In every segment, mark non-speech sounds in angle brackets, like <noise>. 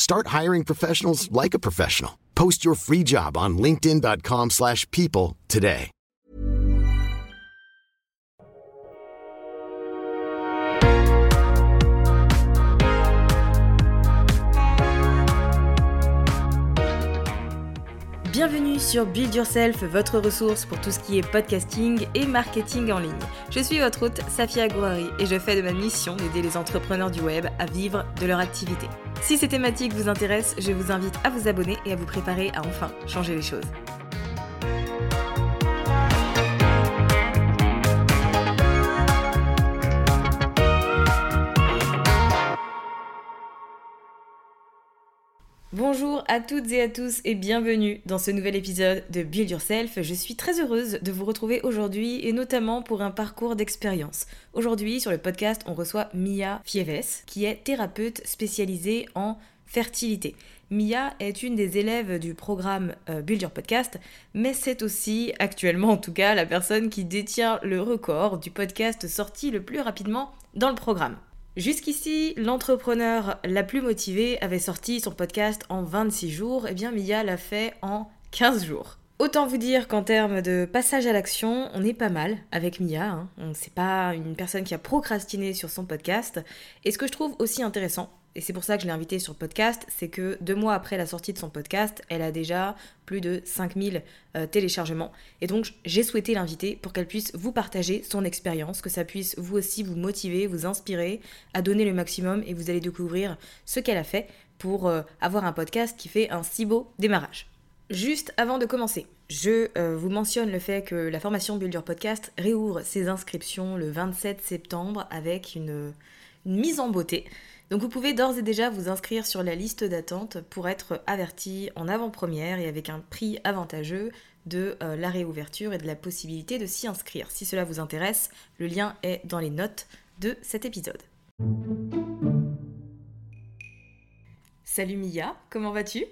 Start hiring professionals like a professional. Post your free job on linkedin.com/people slash people today. Bienvenue sur Build Yourself, votre ressource pour tout ce qui est podcasting et marketing en ligne. Je suis votre hôte Safia Gouari et je fais de ma mission d'aider les entrepreneurs du web à vivre de leur activité. Si ces thématiques vous intéressent, je vous invite à vous abonner et à vous préparer à enfin changer les choses. Bonjour à toutes et à tous et bienvenue dans ce nouvel épisode de Build Yourself. Je suis très heureuse de vous retrouver aujourd'hui et notamment pour un parcours d'expérience. Aujourd'hui sur le podcast on reçoit Mia Fieves qui est thérapeute spécialisée en fertilité. Mia est une des élèves du programme euh, Build Your Podcast, mais c'est aussi actuellement en tout cas la personne qui détient le record du podcast sorti le plus rapidement dans le programme. Jusqu'ici, l'entrepreneur la plus motivée avait sorti son podcast en 26 jours, et bien Mia l'a fait en 15 jours. Autant vous dire qu'en termes de passage à l'action, on est pas mal avec Mia. Hein. C'est pas une personne qui a procrastiné sur son podcast. Et ce que je trouve aussi intéressant, et c'est pour ça que je l'ai invitée sur le podcast, c'est que deux mois après la sortie de son podcast, elle a déjà plus de 5000 euh, téléchargements. Et donc j'ai souhaité l'inviter pour qu'elle puisse vous partager son expérience, que ça puisse vous aussi vous motiver, vous inspirer à donner le maximum et vous allez découvrir ce qu'elle a fait pour euh, avoir un podcast qui fait un si beau démarrage. Juste avant de commencer, je euh, vous mentionne le fait que la formation Build Your Podcast réouvre ses inscriptions le 27 septembre avec une, une mise en beauté. Donc vous pouvez d'ores et déjà vous inscrire sur la liste d'attente pour être averti en avant-première et avec un prix avantageux de euh, la réouverture et de la possibilité de s'y inscrire. Si cela vous intéresse, le lien est dans les notes de cet épisode. Salut Mia, comment vas-tu?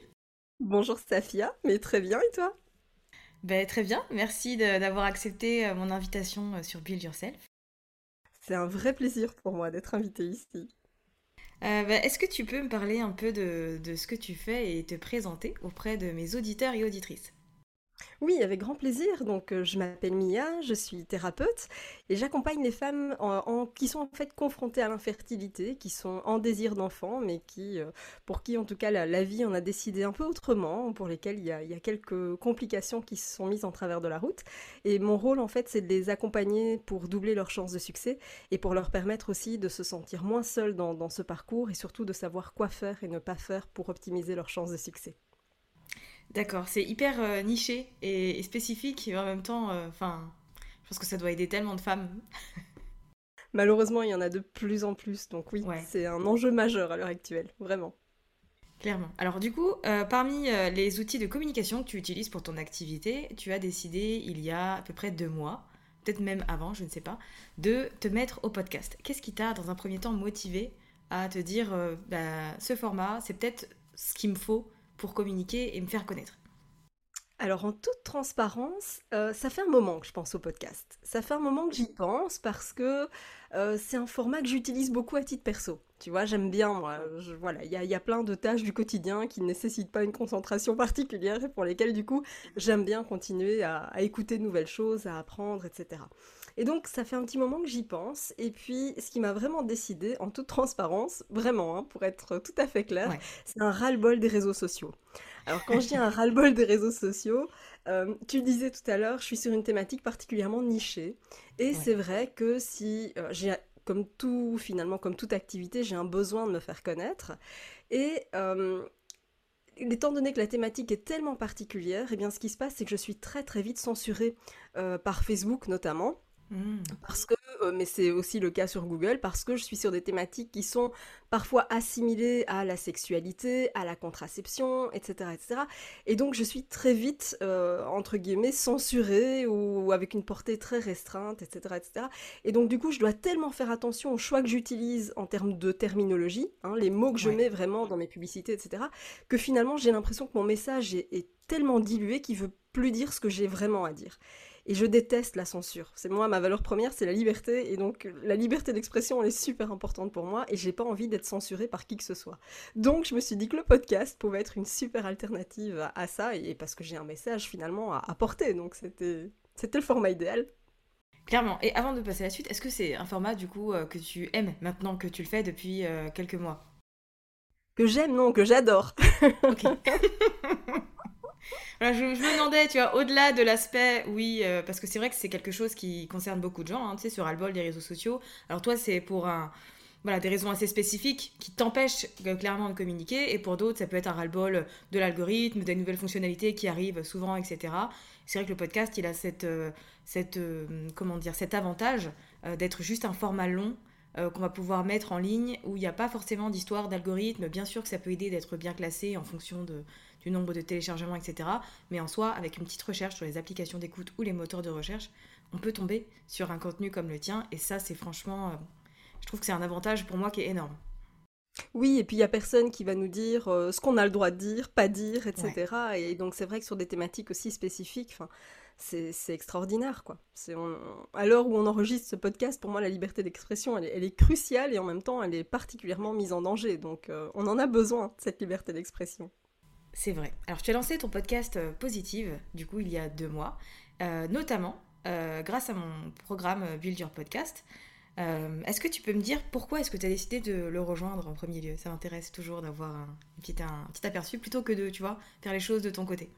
Bonjour Safia, mais très bien et toi? Ben, Très bien, merci d'avoir accepté euh, mon invitation euh, sur Build Yourself. C'est un vrai plaisir pour moi d'être invitée ici. Euh, bah, Est-ce que tu peux me parler un peu de, de, ce que tu fais et te présenter auprès de mes auditeurs et auditrices? Oui, avec grand plaisir. Donc, euh, je m'appelle Mia, je suis thérapeute et j'accompagne les femmes qui sont en fait confrontées à l'infertilité, qui sont en désir d'enfant, mais qui, euh, pour qui en tout cas la, vie en a décidé un peu autrement, pour lesquelles il y, a, quelques complications qui se sont mises en travers de la route. Et mon rôle en fait, c'est de les accompagner pour doubler leurs chances de succès et pour leur permettre aussi de se sentir moins seuls dans, dans ce parcours et surtout de savoir quoi faire et ne pas faire pour optimiser leurs chances de succès. D'accord, c'est hyper euh, niché et, et, spécifique et en même temps, enfin, euh, je pense que ça doit aider tellement de femmes. <laughs> Malheureusement, il y en a de plus en plus, donc oui, ouais. c'est un enjeu majeur à l'heure actuelle, vraiment. Clairement. Alors du coup, euh, parmi les outils de communication que tu utilises pour ton activité, tu as décidé il y a à peu près deux mois, peut-être même avant, je ne sais pas, de te mettre au podcast. Qu'est-ce qui t'a, dans un premier temps, motivé à te dire, bah, ce format, c'est peut-être ce qu'il me faut pour communiquer et me faire connaître alors en toute transparence, euh, ça fait un moment que je pense au podcast. Ça fait un moment que j'y pense parce que euh, c'est un format que j'utilise beaucoup à titre perso. Tu vois, j'aime bien, moi. voilà, il y a, plein de tâches du quotidien qui ne nécessitent pas une concentration <laughs> particulière et pour lesquelles, du coup, j'aime bien continuer à, écouter de nouvelles choses, à apprendre, etc. Et donc, ça fait un petit moment que j'y pense. Et puis, ce qui m'a vraiment décidé, en toute transparence, vraiment, hein, pour être tout à fait clair, c'est un ras-le-bol des réseaux sociaux. Alors quand je dis un ras-le-bol des réseaux sociaux, euh, tu disais tout à l'heure, je suis sur une thématique particulièrement nichée. Et c'est vrai que si euh, j'ai, comme tout, finalement, comme toute activité, j'ai un besoin de me faire connaître. Et euh, étant donné que la thématique est tellement particulière, eh bien ce qui se passe, c'est que je suis très très vite censurée par Facebook notamment. Mmh. Parce que, euh, mais c'est aussi le cas sur Google, parce que je suis sur des thématiques qui sont parfois assimilées à la sexualité, à la contraception, etc. etc. Et donc je suis très vite, euh, entre guillemets, censurée ou avec une portée très restreinte, etc., etc. Et donc du coup, je dois tellement faire attention aux choix que j'utilise en termes de terminologie, hein, les mots que je mets vraiment dans mes publicités, etc., que finalement j'ai l'impression que mon message est, est tellement dilué qu'il veut plus dire ce que j'ai vraiment à dire. Et je déteste la censure. C'est moi, ma valeur première, c'est la liberté. Et donc, la liberté d'expression, elle est super importante pour moi. Et j'ai pas envie d'être censurée par qui que ce soit. Donc, je me suis dit que le podcast pouvait être une super alternative à, ça. Et parce que j'ai un message finalement à apporter. Donc, c'était, le format idéal. Clairement. Et avant de passer à la suite, est-ce que c'est un format du coup euh, que tu aimes maintenant que tu le fais depuis euh, quelques mois? Que j'aime, non, que j'adore. <laughs> ok. je, me demandais, tu vois, au-delà de l'aspect, oui, euh, parce que c'est vrai que c'est quelque chose qui concerne beaucoup de gens, hein, tu sais, sur Albol, des réseaux sociaux. Alors toi, c'est pour un, voilà, des raisons assez spécifiques qui t'empêchent euh, clairement de communiquer, et pour d'autres, ça peut être un ras-le-bol de l'algorithme, des nouvelles fonctionnalités qui arrivent souvent, etc. C'est vrai que le podcast, il a cette, euh, cette comment dire, cet avantage d'être juste un format long qu'on va pouvoir mettre en ligne où il n'y a pas forcément d'histoire d'algorithme. Bien sûr que ça peut aider d'être bien classé en fonction de, du nombre de téléchargements, etc. Mais en soi, avec une petite recherche sur les applications d'écoute ou les moteurs de recherche, on peut tomber sur un contenu comme le tien. Et ça, c'est franchement, euh, je trouve que c'est un avantage pour moi qui est énorme. Oui, et puis il n'y a personne qui va nous dire euh, ce qu'on a le droit de dire, pas dire, etc. Et donc c'est vrai que sur des thématiques aussi spécifiques, c'est extraordinaire. quoi. à l'heure où on enregistre ce podcast, pour moi, la liberté d'expression, elle, est cruciale et en même temps, elle est particulièrement mise en danger. Donc euh, on en a besoin, cette liberté d'expression. C'est vrai. Alors, tu as lancé ton podcast euh, Positive, du coup, il y a deux mois, euh, notamment euh, grâce à mon programme Build Your Podcast. est-ce que tu peux me dire pourquoi est-ce que tu as décidé de le rejoindre en premier lieu? Ça m'intéresse toujours d'avoir un, petit, un, petit aperçu plutôt que de, tu vois, faire les choses de ton côté.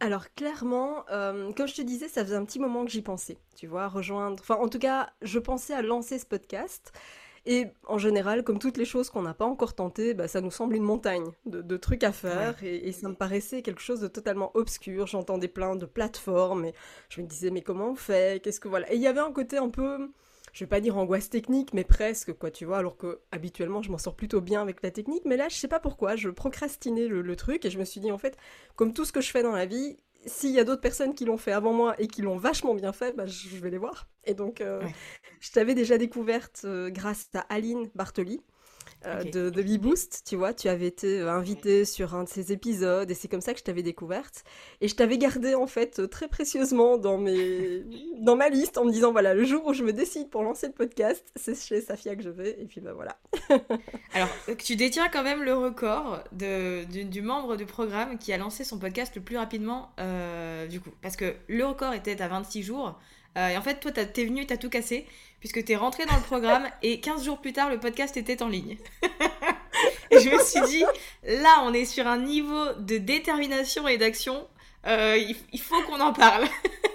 Alors clairement, comme je te disais, ça faisait un petit moment que j'y pensais, tu vois, rejoindre. Enfin, en tout cas, je pensais à lancer ce podcast. Et en général, comme toutes les choses qu'on n'a pas encore tentées, bah, ça nous semble une montagne de, trucs à faire. Et, ça me paraissait quelque chose de totalement obscur. J'entendais plein de plateformes et je me disais, mais comment on fait? Qu'est-ce que voilà Et il y avait un côté un peu, je vais pas dire angoisse technique, mais presque, quoi, tu vois. Alors que habituellement, je m'en sors plutôt bien avec la technique. Mais là, je sais pas pourquoi, je procrastinais le truc et je me suis dit, en fait, comme tout ce que je fais dans la vie, s'il y a d'autres personnes qui l'ont fait avant moi et qui l'ont vachement bien fait, bah, je vais les voir. Et donc, euh, je t'avais déjà découverte euh, grâce à Aline Bartoli, euh, de, de B-Boost, tu vois, tu avais été euh, invitée sur un de ces épisodes et c'est comme ça que je t'avais découverte. Et je t'avais gardée en fait euh, très précieusement dans, mes... <laughs> dans ma liste en me disant voilà, le jour où je me décide pour lancer le podcast, c'est chez Safia que je vais et puis bah voilà. <laughs> Alors, <laughs> tu détiens quand même le record de, du, membre du programme qui a lancé son podcast le plus rapidement du coup. Parce que le record était à 26 jours. Et en fait, toi, t'es venu, t'as tout cassé puisque tu es rentré dans le programme et 15 jours plus tard, le podcast était en ligne. <laughs> et je me suis dit, là, on est sur un niveau de détermination et d'action. Euh, il, faut qu'on en parle. <laughs>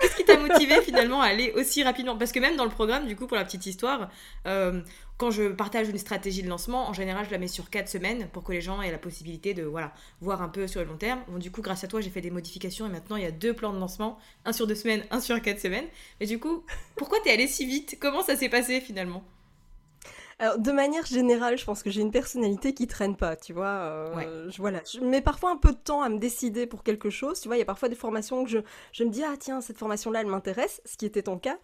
Qu'est-ce qui t'a motivé finalement à aller aussi rapidement? Parce que même dans le programme, du coup, pour la petite histoire, euh, quand je partage une stratégie de lancement, en général, je la mets sur 4 semaines pour que les gens aient la possibilité de voilà, voir un peu sur le long terme. Bon, du coup, grâce à toi, j'ai fait des modifications et maintenant, il y a deux plans de lancement, un sur 2 semaines, un sur 4 semaines. Mais du coup, pourquoi t'es allé si vite? Comment ça s'est passé finalement? Alors, de manière générale, je pense que j'ai une personnalité qui traîne pas, tu vois. Euh, je, voilà. Je mets parfois un peu de temps à me décider pour quelque chose. Tu vois, il y a parfois des formations que je, je me dis, ah tiens, cette formation-là, elle m'intéresse, ce qui était ton cas.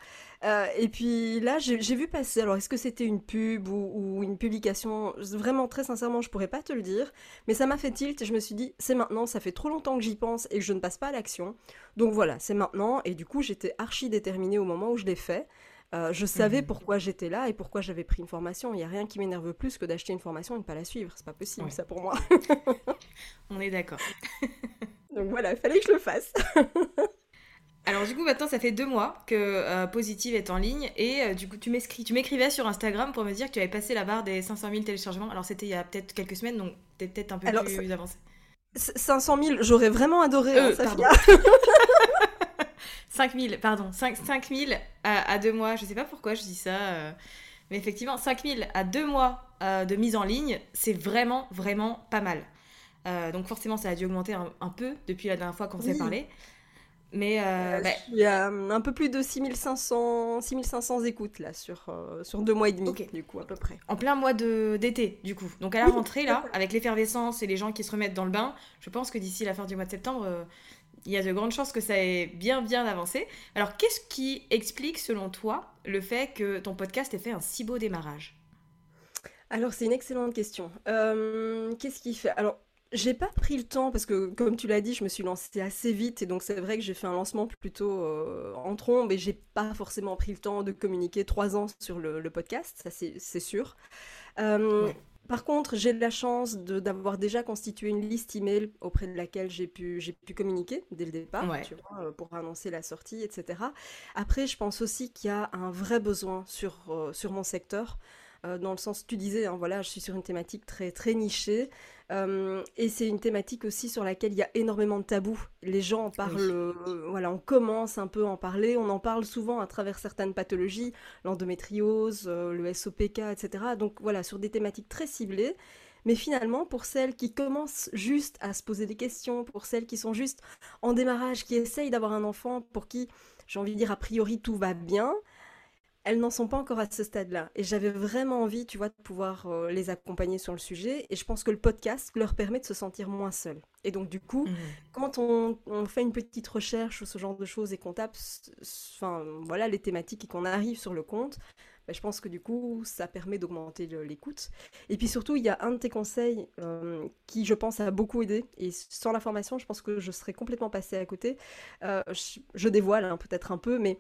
Euh, et puis là, j'ai vu passer. Alors, est-ce que c'était une pub ou, ou, une publication? Vraiment, très sincèrement, je pourrais pas te le dire. Mais ça m'a fait tilt et je me suis dit, c'est maintenant, ça fait trop longtemps que j'y pense et que je ne passe pas à l'action. Donc voilà, c'est maintenant. Et du coup, j'étais archi déterminée au moment où je l'ai fait. Euh, je savais mhm. pourquoi j'étais là et pourquoi j'avais pris une formation. Il n'y a rien qui m'énerve plus que d'acheter une formation et ne pas la suivre. C'est pas possible, ça pour moi. <laughs> On est d'accord. <laughs> Donc voilà, il fallait que je le fasse. <laughs> Alors du coup maintenant ça fait deux mois que euh, Positive est en ligne et euh, du coup tu m'écrivais sur Instagram pour me dire que tu avais passé la barre des 500 000 téléchargements. Alors c'était il y a peut-être quelques semaines donc peut-être un peu plus avancé. 500 000, j'aurais vraiment adoré, hein, 5000, pardon, 5, 5000 à, à, deux mois, je sais pas pourquoi je dis ça, euh, mais effectivement, 5000 à deux mois euh, de mise en ligne, c'est vraiment, vraiment pas mal. Euh, donc forcément, ça a dû augmenter un, peu depuis la dernière fois qu'on s'est parlé. Mais bah il y a un peu plus de 6500, 6500 écoutes là sur, sur deux mois et demi, du coup, à peu près. En plein mois d'été, du coup. Donc à la rentrée, là, avec l'effervescence et les gens qui se remettent dans le bain, je pense que d'ici la fin du mois de septembre, il y a de grandes chances que ça ait bien bien avancé. Alors qu'est-ce qui explique selon toi le fait que ton podcast ait fait un si beau démarrage? Alors c'est une excellente question. Euh, qu'est-ce qui fait? Alors j'ai pas pris le temps parce que, comme tu l'as dit, je me suis lancée assez vite et donc c'est vrai que j'ai fait un lancement plutôt euh, en trombe et j'ai pas forcément pris le temps de communiquer trois ans sur le, podcast, ça c'est sûr. Euh, par contre, j'ai la chance d'avoir déjà constitué une liste email auprès de laquelle j'ai pu, pu communiquer dès le départ, euh, pour annoncer la sortie, etc. Après, je pense aussi qu'il y a un vrai besoin sur, euh, sur mon secteur. Euh, dans le sens, tu disais, hein, voilà, je suis sur une thématique très, très nichée, euh, et c'est une thématique aussi sur laquelle il y a énormément de tabous. Les gens en parlent, euh, voilà, on commence un peu à en parler, on en parle souvent à travers certaines pathologies, l'endométriose, le SOPK, etc. Donc voilà, sur des thématiques très ciblées. Mais finalement, pour celles qui commencent juste à se poser des questions, pour celles qui sont juste en démarrage, qui essayent d'avoir un enfant, pour qui, j'ai envie de dire, a priori tout va bien, elles n'en sont pas encore à ce stade-là. Et j'avais vraiment envie, tu vois, de pouvoir euh, les accompagner sur le sujet. Et je pense que le podcast leur permet de se sentir moins seuls. Et donc, du coup, mmh. quand on, fait une petite recherche ou ce genre de choses et qu'on tape, enfin, voilà, les thématiques et qu'on arrive sur le compte, bah, je pense que du coup, ça permet d'augmenter l'écoute. Et puis surtout, il y a un de tes conseils euh, qui, je pense, a beaucoup aidé. Et sans la formation, je pense que je serais complètement passée à côté. Euh, je, dévoile hein, peut-être un peu, mais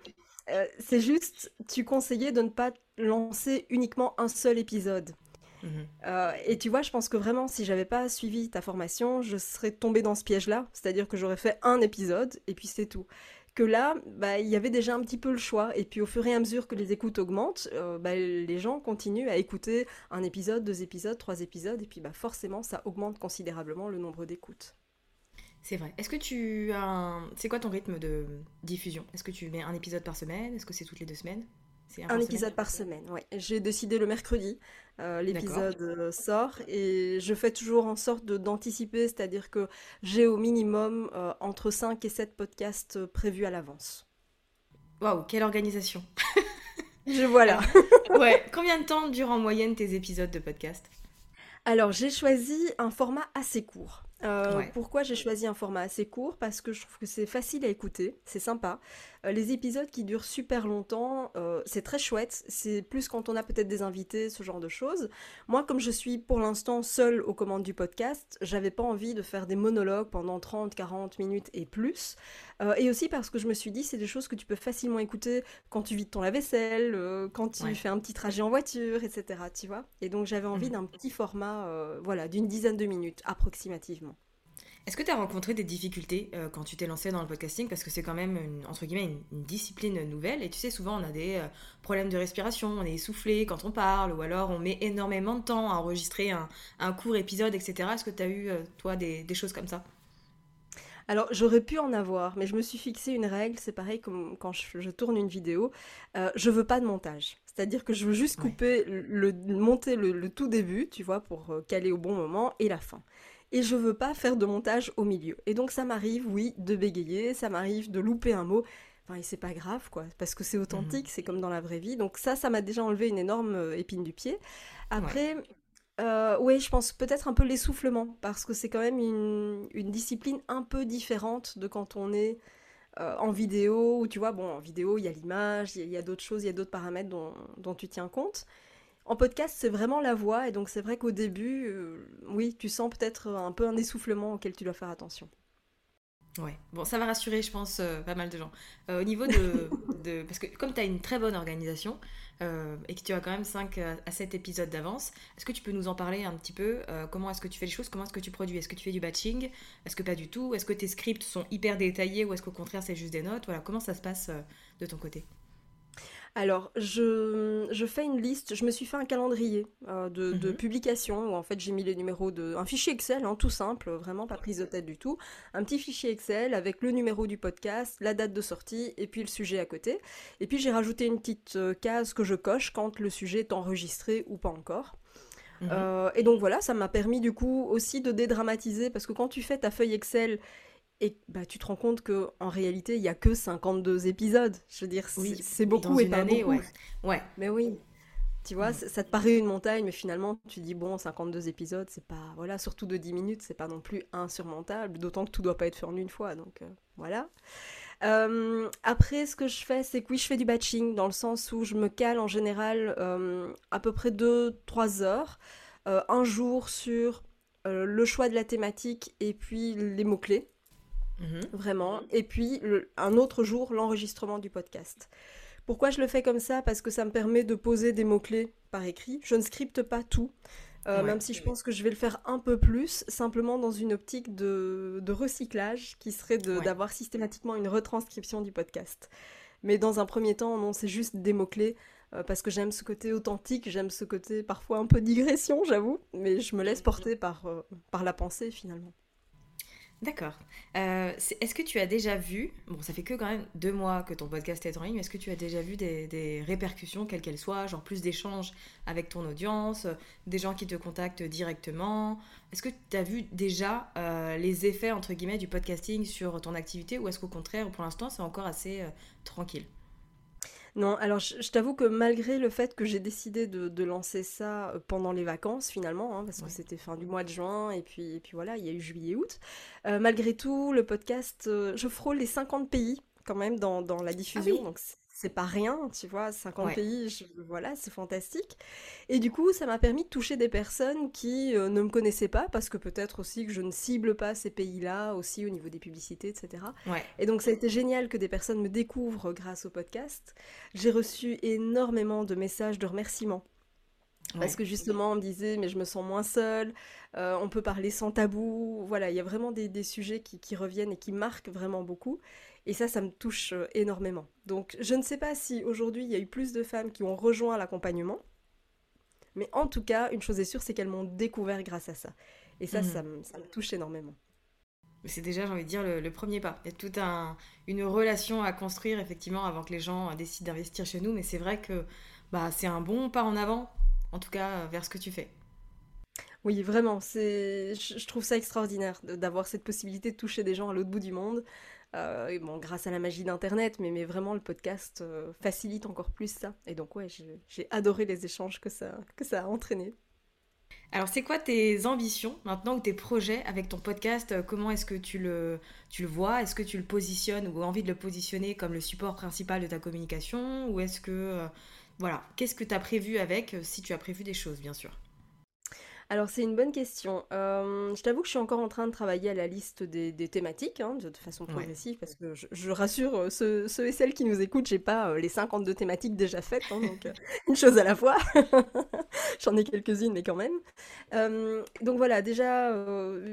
euh, c'est juste, tu conseillais de ne pas lancer uniquement un seul épisode. Mhm. Euh, et tu vois, je pense que vraiment, si j'avais pas suivi ta formation, je serais tombée dans ce piège-là. C'est-à-dire que j'aurais fait un épisode et puis c'est tout. Que là, bah, il y avait déjà un petit peu le choix. Et puis au fur et à mesure que les écoutes augmentent, euh, bah, les gens continuent à écouter un épisode, deux épisodes, trois épisodes. Et puis bah, forcément, ça augmente considérablement le nombre d'écoutes. C'est vrai. Est-ce que tu as un... C'est quoi ton rythme de diffusion? Est-ce que tu mets un épisode par semaine? Est-ce que c'est toutes les deux semaines? Un, un épisode par semaine, oui. J'ai décidé le mercredi, euh, l'épisode euh, sort et je fais toujours en sorte d'anticiper, c'est-à-dire que j'ai au minimum euh, entre 5 et 7 podcasts prévus à l'avance. Waouh, quelle organisation <laughs> Je voilà. <laughs> ouais, combien de temps durent en moyenne tes épisodes de podcast? Alors, j'ai choisi un format assez court. Euh, pourquoi j'ai choisi un format assez court? Parce que je trouve que c'est facile à écouter, c'est sympa. Euh, les épisodes qui durent super longtemps, euh, c'est très chouette. C'est plus quand on a peut-être des invités, ce genre de choses. Moi, comme je suis pour l'instant seule aux commandes du podcast, j'avais pas envie de faire des monologues pendant 30, 40 minutes et plus. et aussi parce que je me suis dit, c'est des choses que tu peux facilement écouter quand tu vides ton lave-vaisselle, quand tu fais un petit trajet en voiture, etc. Tu vois Et donc j'avais envie mmh. d'un petit format, voilà, d'une dizaine de minutes approximativement. Est-ce que tu as rencontré des difficultés euh, quand tu t'es lancé dans le podcasting? Parce que c'est quand même, une, entre guillemets, une, discipline nouvelle. Et tu sais, souvent, on a des euh, problèmes de respiration, on est essoufflé quand on parle, ou alors on met énormément de temps à enregistrer un, court épisode, etc. Est-ce que tu as eu, euh, toi, des, choses comme ça? Alors j'aurais pu en avoir, mais je me suis fixé une règle, c'est pareil comme quand je, tourne une vidéo, je veux pas de montage. C'est-à-dire que je veux juste couper, le, monter le, tout début, tu vois, pour caler au bon moment, et la fin et je veux pas faire de montage au milieu. Et donc ça m'arrive, oui, de bégayer, ça m'arrive de louper un mot. Enfin, et c'est pas grave, quoi, parce que c'est authentique, c'est comme dans la vraie vie. Donc ça, ça m'a déjà enlevé une énorme épine du pied. Après, oui, je pense peut-être un peu l'essoufflement, parce que c'est quand même une, discipline un peu différente de quand on est en vidéo, où tu vois, bon, en vidéo, il y a l'image, il y a, d'autres choses, il y a d'autres paramètres dont, dont, tu tiens compte. En podcast, c'est vraiment la voix, et donc c'est vrai qu'au début, oui, tu sens peut-être un peu un essoufflement auquel tu dois faire attention. Ouais, bon, ça va rassurer, je pense, euh, pas mal de gens. Euh, au niveau de, <laughs> Parce que comme tu as une très bonne organisation euh, et que tu as quand même 5 à 7 épisodes d'avance, est-ce que tu peux nous en parler un petit peu Comment est-ce que tu fais les choses Comment est-ce que tu produis? Est-ce que tu fais du batching? Est-ce que pas du tout? Est-ce que tes scripts sont hyper détaillés ou est-ce qu'au contraire c'est juste des notes? Voilà, comment ça se passe de ton côté? Alors, je, fais une liste, je me suis fait un calendrier euh, de, de, mhm. publications où en fait j'ai mis les numéros de. Un fichier Excel, hein, tout simple, vraiment pas prise de tête du tout. Un petit fichier Excel avec le numéro du podcast, la date de sortie et puis le sujet à côté. Et puis j'ai rajouté une petite euh, case que je coche quand le sujet est enregistré ou pas encore. Mhm. Euh, et donc voilà, ça m'a permis du coup aussi de dédramatiser parce que quand tu fais ta feuille Excel et bah, tu te rends compte que en réalité, il y a que 52 épisodes. Je veux dire, c'est beaucoup et pas année, beaucoup. Ouais. Mais oui. Tu vois, mm. ça te paraît une montagne, mais finalement, tu dis, bon, 52 épisodes, c'est pas... Voilà, surtout de 10 minutes, c'est pas non plus insurmontable, d'autant que tout doit pas être fait en une fois, donc euh, voilà. Euh, après, ce que je fais, c'est que oui, je fais du batching, dans le sens où je me cale en général euh, à peu près 2-3 heures, un jour sur le choix de la thématique et puis les mots-clés. Mhm. Vraiment. Et puis, un autre jour, l'enregistrement du podcast. Pourquoi je le fais comme ça? Parce que ça me permet de poser des mots-clés par écrit. Je ne scripte pas tout. Euh, même si je pense que je vais le faire un peu plus, simplement dans une optique de, recyclage qui serait d'avoir systématiquement une retranscription du podcast. Mais dans un premier temps, non, c'est juste des mots-clés, euh, parce que j'aime ce côté authentique, j'aime ce côté parfois un peu digression, j'avoue, mais je me laisse porter par, euh, par la pensée finalement. D'accord. Euh, est-ce que tu as déjà vu, bon ça fait que quand même deux mois que ton podcast est en ligne, mais est-ce que tu as déjà vu des, répercussions, quelles qu'elles soient, genre plus d'échanges avec ton audience, des gens qui te contactent directement? Est-ce que tu as vu déjà euh, les effets, entre guillemets, du podcasting sur ton activité ou est-ce qu'au contraire, pour l'instant, c'est encore assez euh, tranquille? Non, alors je, t'avoue que malgré le fait que j'ai décidé de, lancer ça euh, pendant les vacances finalement, hein, parce que c'était fin du mois de juin et puis, et puis voilà, il y a eu juillet-août, euh, malgré tout, le podcast, euh, je frôle les 50 pays quand même dans, la diffusion, ah donc c'est pas rien, tu vois, 50 pays, voilà, c'est fantastique. Et du coup, ça m'a permis de toucher des personnes qui euh, ne me connaissaient pas, parce que peut-être aussi que je ne cible pas ces pays-là, aussi au niveau des publicités, etc. Et donc, ça a été génial que des personnes me découvrent grâce au podcast. J'ai reçu énormément de messages de remerciements. Parce que justement, on me disait, mais je me sens moins seule, euh, on peut parler sans tabou. Voilà, il y a vraiment des, sujets qui, qui, reviennent et qui marquent vraiment beaucoup. Et ça, ça me touche euh, énormément. Donc, je ne sais pas si aujourd'hui il y a eu plus de femmes qui ont rejoint l'accompagnement, mais en tout cas, une chose est sûre, c'est qu'elles m'ont découvert grâce à ça. Et ça, ça, mhm. me, touche énormément. C'est déjà, j'ai envie de dire, le, premier pas. Il y a toute un, une relation à construire, effectivement, avant que les gens décident d'investir chez nous. Mais c'est vrai que bah, c'est un bon pas en avant, en tout cas, vers ce que tu fais. Oui, vraiment, je trouve ça extraordinaire d'avoir cette possibilité de toucher des gens à l'autre bout du monde, euh, bon, grâce à la magie d'Internet, mais, mais vraiment le podcast euh, facilite encore plus ça. Et donc ouais, j'ai adoré les échanges que ça, que ça a entraîné. Alors c'est quoi tes ambitions maintenant ou tes projets avec ton podcast? Comment est-ce que tu le, tu le vois? Est-ce que tu le positionnes ou envie de le positionner comme le support principal de ta communication? Ou est-ce que... Euh, voilà, qu'est-ce que tu as prévu avec, si tu as prévu des choses bien sûr? Alors c'est une bonne question. Euh, je t'avoue que je suis encore en train de travailler à la liste des, thématiques hein, de, façon progressive parce que je, rassure euh, ceux, et celles qui nous écoutent, j'ai pas euh, les 52 thématiques déjà faites, hein, donc <laughs> une chose à la fois. <laughs> J'en ai quelques-unes mais quand même. donc voilà, déjà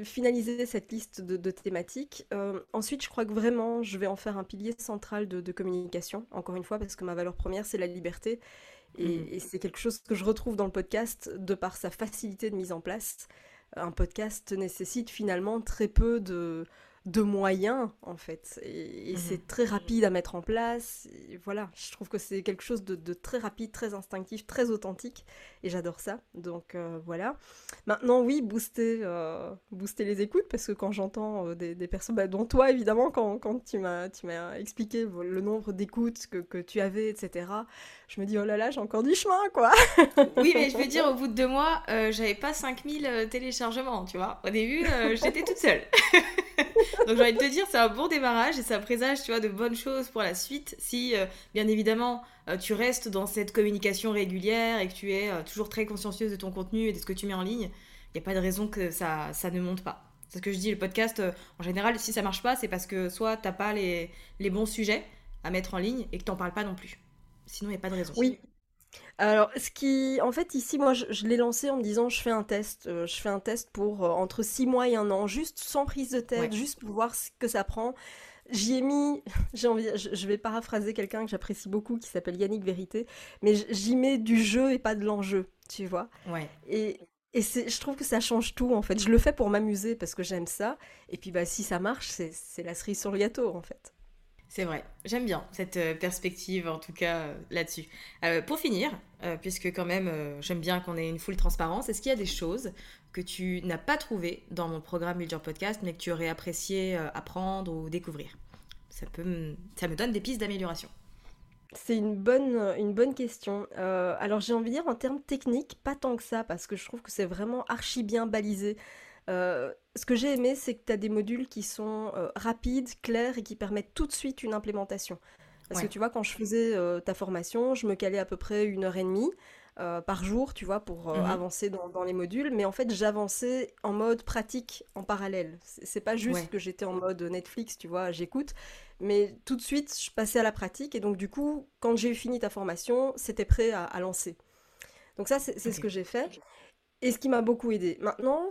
finaliser cette liste de, thématiques. ensuite, je crois que vraiment je vais en faire un pilier central de communication, encore une fois parce que ma valeur première c'est la liberté. Mm. Et, c'est quelque chose que je retrouve dans le podcast de par sa facilité de mise en place. Un podcast nécessite finalement très peu de, de moyens en fait. Et, Mhm. c'est très rapide à mettre en place. Et voilà, je trouve que c'est quelque chose de, de très rapide, très instinctif, très authentique. Et j'adore ça. Donc euh, voilà. Maintenant, oui, booster, euh, booster les écoutes parce que quand j'entends euh, des, des personnes, bah, dont toi évidemment, quand, quand tu m'as tu m'as expliqué le nombre d'écoutes que, que tu avais, etc., je me dis, oh là là, j'ai encore du chemin quoi. <laughs> Oui, mais je veux dire, au bout de deux mois, j'avais pas 5000 euh, téléchargements, tu vois. Au début, j'étais toute seule. <laughs> Donc j'ai envie de te dire, c'est un bon démarrage et ça présage, tu vois, de bonnes choses pour la suite. Si, euh, bien évidemment, euh, tu restes dans cette communication régulière et que tu es euh, toujours très consciencieuse de ton contenu et de ce que tu mets en ligne, il n'y a pas de raison que ça, ça ne monte pas. C'est ce que je dis, le podcast, en général, si ça marche pas, c'est parce que soit t'as pas les, les bons sujets à mettre en ligne et que t'en parles pas non plus. Sinon, il n'y a pas de raison. Oui. Alors, ce qui, en fait, ici, moi, je, je l'ai lancé en me disant, je fais un test, euh, je fais un test pour euh, entre six mois et un an, juste sans prise de tête, Ouais. juste pour voir ce que ça prend. J'y ai mis, <laughs> j'ai envie, je, je vais paraphraser quelqu'un que j'apprécie beaucoup, qui s'appelle Yannick Vérité, mais j'y mets du jeu et pas de l'enjeu, tu vois. Ouais. Et, et c'est, je trouve que ça change tout, en fait. Je le fais pour m'amuser parce que j'aime ça, et puis, bah, si ça marche, c'est, c'est la cerise sur le gâteau, en fait. C'est vrai, j'aime bien cette euh, perspective en tout cas euh, là-dessus. Euh, pour finir, puisque quand même j'aime bien qu'on ait une full transparence, est-ce qu'il y a des choses que tu n'as pas trouvées dans mon programme Build Your Podcast mais que tu aurais apprécié apprendre ou découvrir? Ça, peut me... ça me donne des pistes d'amélioration. C'est une bonne, une bonne question. Alors j'ai envie de dire en termes techniques, pas tant que ça, parce que je trouve que c'est vraiment archi bien balisé. Euh, ce que j'ai aimé, c'est que tu as des modules qui sont euh, rapides, clairs et qui permettent tout de suite une implémentation. Parce Ouais. que tu vois, quand je faisais euh, ta formation, je me calais à peu près une heure et demie euh, par jour, tu vois, pour euh, Mhm. avancer dans, dans les modules. Mais en fait, j'avançais en mode pratique en parallèle. C'est pas juste Ouais. que j'étais en mode Netflix, tu vois, j'écoute. Mais tout de suite, je passais à la pratique. Et donc, du coup, quand j'ai fini ta formation, c'était prêt à, à lancer. Donc ça, c'est ce que j'ai fait. Et ce qui m'a beaucoup aidé. Maintenant,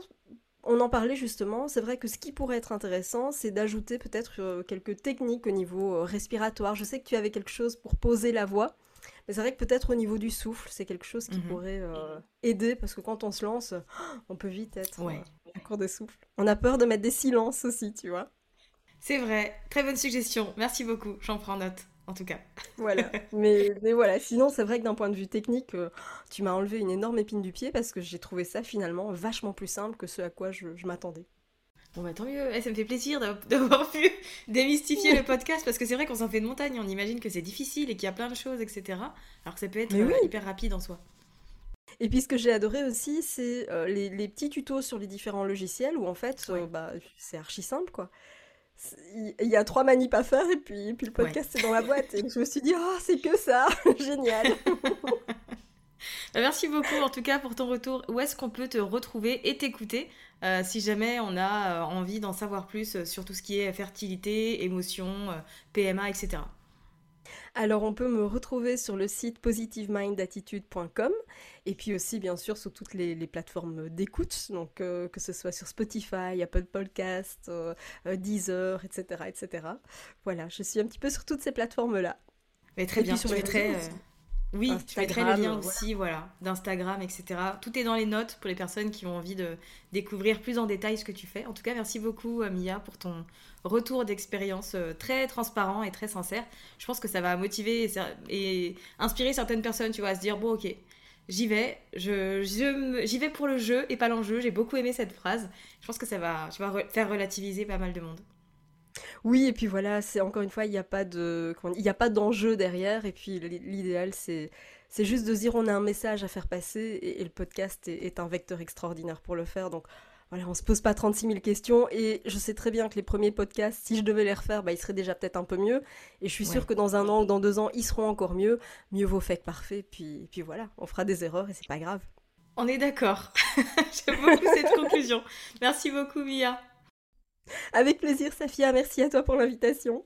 on en parlait justement, c'est vrai que ce qui pourrait être intéressant, c'est d'ajouter peut-être euh, quelques techniques au niveau euh, respiratoire. Je sais que tu avais quelque chose pour poser la voix, mais c'est vrai que peut-être au niveau du souffle, c'est quelque chose qui Mhm. pourrait euh, aider, parce que quand on se lance, <gasps> on peut vite être Ouais. euh, en cours de souffle. On a peur de mettre des silences aussi, tu vois. C'est vrai, très bonne suggestion, merci beaucoup, j'en prends note en tout cas. Voilà. <laughs> mais, mais voilà, sinon c'est vrai que d'un point de vue technique, euh, tu m'as enlevé une énorme épine du pied parce que j'ai trouvé ça finalement vachement plus simple que ce à quoi je, je m'attendais. Bon bah tant mieux, Eh, ça me fait plaisir d'av- d'avoir pu démystifier le podcast parce que c'est vrai qu'on s'en fait de montagne, on imagine que c'est difficile et qu'il y a plein de choses, etc. Alors que ça peut être euh, hyper rapide en soi. Et puis ce que j'ai adoré aussi, c'est euh, les, les petits tutos sur les différents logiciels où en fait, bah, c'est archi simple quoi. Il y a trois manips à faire et puis, et puis le podcast est dans la boîte. Et je me suis dit, oh, c'est que ça, <laughs> génial. <laughs> Merci beaucoup en tout cas pour ton retour. Où est-ce qu'on peut te retrouver et t'écouter euh, si jamais on a euh, envie d'en savoir plus euh, sur tout ce qui est fertilité, émotion, PMA, etc. Alors on peut me retrouver sur le site positivemindattitude.com et puis aussi bien sûr sur toutes les, les plateformes d'écoute, donc euh, que ce soit sur Spotify, Apple Podcast, euh, euh, Deezer, etc., etc. Voilà, je suis un petit peu sur toutes ces plateformes-là. Mais très Et bien, sur je les mettrai, euh. Oui, je mettrai le Instagram, lien voilà. aussi, voilà, d'Instagram, etc. Tout est dans les notes pour les personnes qui ont envie de découvrir plus en détail ce que tu fais. En tout cas, merci beaucoup, euh, Mia, pour ton retour d'expérience euh, très transparent et très sincère. Je pense que ça va motiver et, et inspirer certaines personnes, tu vois, à se dire, bon, ok, j'y vais, je, j'y vais pour le jeu et pas l'enjeu. J'ai beaucoup aimé cette phrase. Je pense que ça va, tu vas re- faire relativiser pas mal de monde. Oui, et puis voilà, c'est encore une fois, il n'y a pas de, comment- il n'y a pas d'enjeu derrière. Et puis l'idéal, c'est, c'est juste de dire on a un message à faire passer et, et le podcast est, est un vecteur extraordinaire pour le faire. Donc voilà, on se pose pas 36 000 questions. Et je sais très bien que les premiers podcasts, si je devais les refaire, bah, ils seraient déjà peut-être un peu mieux. Et je suis sûre Ouais. que dans un an ou dans deux ans, ils seront encore mieux. Mieux vaut fait que parfait. Puis, puis voilà, on fera des erreurs et c'est pas grave. On est d'accord. <laughs> J'aime beaucoup cette conclusion. Merci beaucoup, Mia. <laughs> Avec plaisir, Safia. Merci à toi pour l'invitation.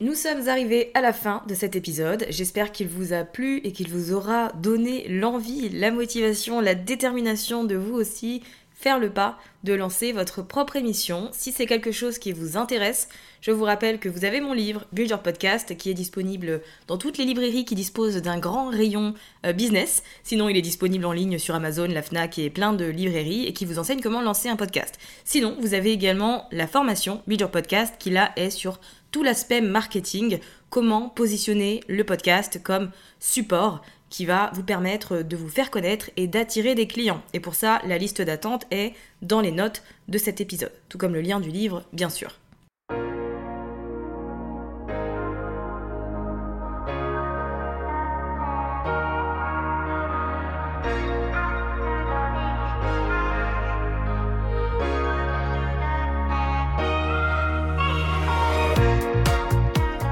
Nous sommes arrivés à la fin de cet épisode. J'espère qu'il vous a plu et qu'il vous aura donné l'envie, la motivation, la détermination de vous aussi faire le pas de lancer votre propre émission. Si c'est quelque chose qui vous intéresse, je vous rappelle que vous avez mon livre Build Your Podcast qui est disponible dans toutes les librairies qui disposent d'un grand rayon euh, business. Sinon, il est disponible en ligne sur Amazon, la Fnac et plein de librairies et qui vous enseigne comment lancer un podcast. Sinon, vous avez également la formation Build Your Podcast qui là est sur tout l'aspect marketing, comment positionner le podcast comme support qui va vous permettre de vous faire connaître et d'attirer des clients. Et pour ça, la liste d'attente est dans les notes de cet épisode, tout comme le lien du livre, bien sûr.